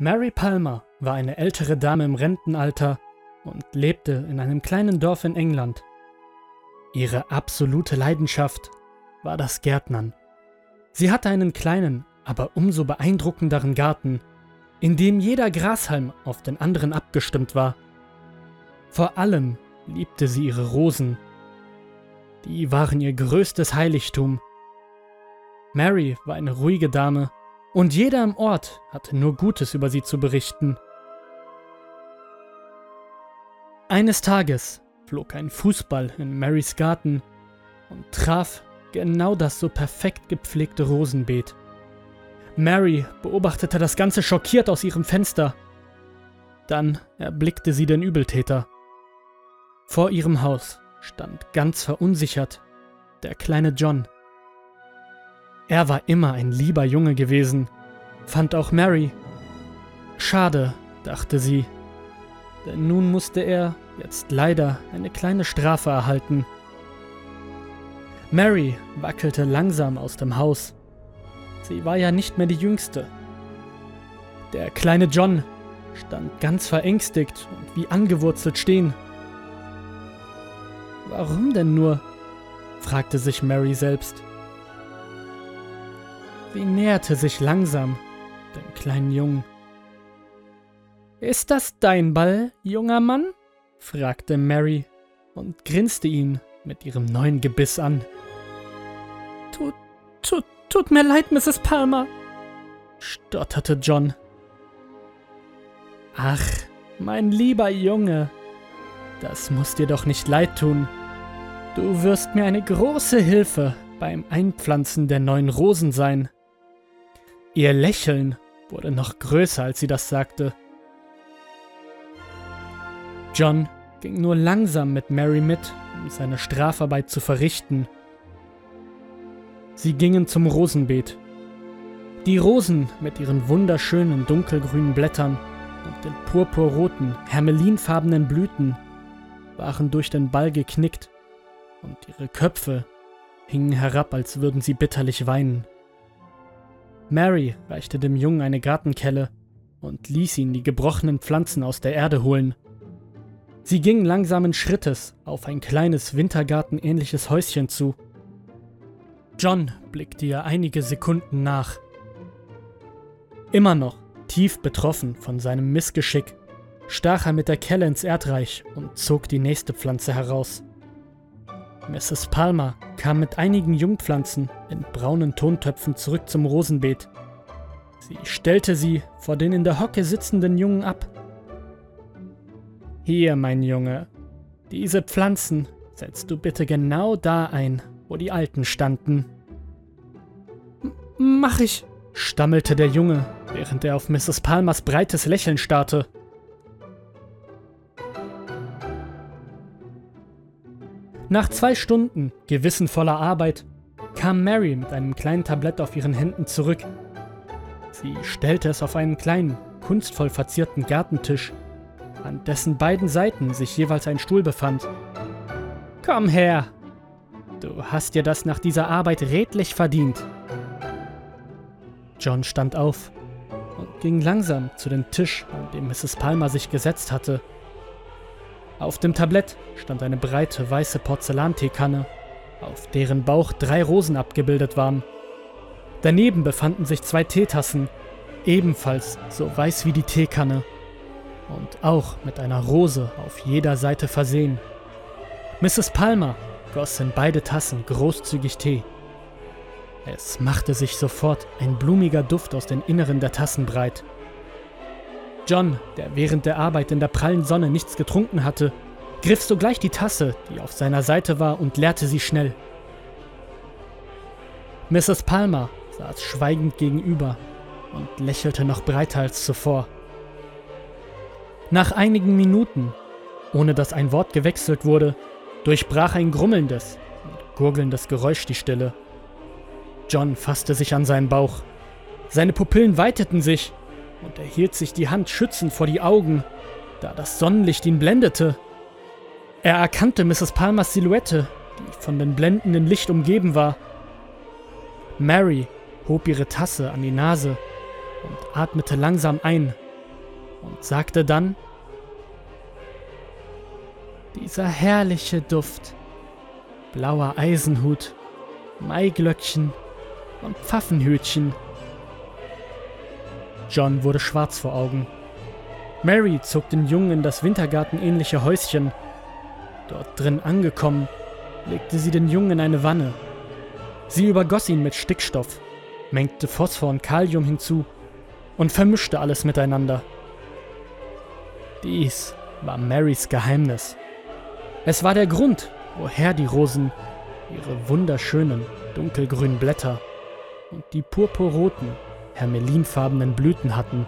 Mary Palmer war eine ältere Dame im Rentenalter und lebte in einem kleinen Dorf in England. Ihre absolute Leidenschaft war das Gärtnern. Sie hatte einen kleinen, aber umso beeindruckenderen Garten, in dem jeder Grashalm auf den anderen abgestimmt war. Vor allem liebte sie ihre Rosen. Die waren ihr größtes Heiligtum. Mary war eine ruhige Dame und jeder im Ort hatte nur Gutes über sie zu berichten. Eines Tages flog ein Fußball in Marys Garten und traf genau das so perfekt gepflegte Rosenbeet. Mary beobachtete das Ganze schockiert aus ihrem Fenster. Dann erblickte sie den Übeltäter. Vor ihrem Haus stand ganz verunsichert der kleine John. Er war immer ein lieber Junge gewesen, fand auch Mary. Schade, dachte sie, denn nun musste er jetzt leider eine kleine Strafe erhalten. Mary wackelte langsam aus dem Haus. Sie war ja nicht mehr die Jüngste. Der kleine John stand ganz verängstigt und wie angewurzelt stehen. Warum denn nur? fragte sich Mary selbst. Sie näherte sich langsam dem kleinen Jungen. Ist das dein Ball, junger Mann? fragte Mary und grinste ihn mit ihrem neuen Gebiss an. Tut, tut, tut mir leid, Mrs. Palmer, stotterte John. Ach, mein lieber Junge, das muss dir doch nicht leid tun. Du wirst mir eine große Hilfe beim Einpflanzen der neuen Rosen sein. Ihr Lächeln wurde noch größer, als sie das sagte. John ging nur langsam mit Mary mit, um seine Strafarbeit zu verrichten. Sie gingen zum Rosenbeet. Die Rosen mit ihren wunderschönen dunkelgrünen Blättern und den purpurroten, hermelinfarbenen Blüten waren durch den Ball geknickt und ihre Köpfe hingen herab, als würden sie bitterlich weinen. Mary reichte dem Jungen eine Gartenkelle und ließ ihn die gebrochenen Pflanzen aus der Erde holen. Sie ging langsamen Schrittes auf ein kleines Wintergartenähnliches Häuschen zu. John blickte ihr einige Sekunden nach. Immer noch tief betroffen von seinem Missgeschick, stach er mit der Kelle ins Erdreich und zog die nächste Pflanze heraus. Mrs. Palmer kam mit einigen Jungpflanzen in braunen Tontöpfen zurück zum Rosenbeet. Sie stellte sie vor den in der Hocke sitzenden Jungen ab. Hier, mein Junge, diese Pflanzen setzt du bitte genau da ein, wo die alten standen. M mach ich, stammelte der Junge, während er auf Mrs. Palmers breites Lächeln starrte. Nach zwei Stunden gewissenvoller Arbeit kam Mary mit einem kleinen Tablett auf ihren Händen zurück. Sie stellte es auf einen kleinen, kunstvoll verzierten Gartentisch, an dessen beiden Seiten sich jeweils ein Stuhl befand. Komm her! Du hast dir das nach dieser Arbeit redlich verdient. John stand auf und ging langsam zu dem Tisch, an dem Mrs. Palmer sich gesetzt hatte. Auf dem Tablett stand eine breite weiße Porzellanteekanne, auf deren Bauch drei Rosen abgebildet waren. Daneben befanden sich zwei Teetassen, ebenfalls so weiß wie die Teekanne und auch mit einer Rose auf jeder Seite versehen. Mrs. Palmer goss in beide Tassen großzügig Tee. Es machte sich sofort ein blumiger Duft aus den Inneren der Tassen breit. John, der während der Arbeit in der prallen Sonne nichts getrunken hatte, griff sogleich die Tasse, die auf seiner Seite war, und leerte sie schnell. Mrs. Palmer saß schweigend gegenüber und lächelte noch breiter als zuvor. Nach einigen Minuten, ohne dass ein Wort gewechselt wurde, durchbrach ein grummelndes und gurgelndes Geräusch die Stille. John fasste sich an seinen Bauch. Seine Pupillen weiteten sich und er hielt sich die Hand schützend vor die Augen, da das Sonnenlicht ihn blendete. Er erkannte Mrs. Palmers Silhouette, die von dem blendenden Licht umgeben war. Mary hob ihre Tasse an die Nase und atmete langsam ein und sagte dann, dieser herrliche Duft, blauer Eisenhut, Maiglöckchen und Pfaffenhütchen. John wurde schwarz vor Augen. Mary zog den Jungen in das wintergartenähnliche Häuschen. Dort drin angekommen, legte sie den Jungen in eine Wanne. Sie übergoss ihn mit Stickstoff, mengte Phosphor und Kalium hinzu und vermischte alles miteinander. Dies war Marys Geheimnis. Es war der Grund, woher die Rosen ihre wunderschönen dunkelgrünen Blätter und die purpurroten, hermelinfarbenen Blüten hatten,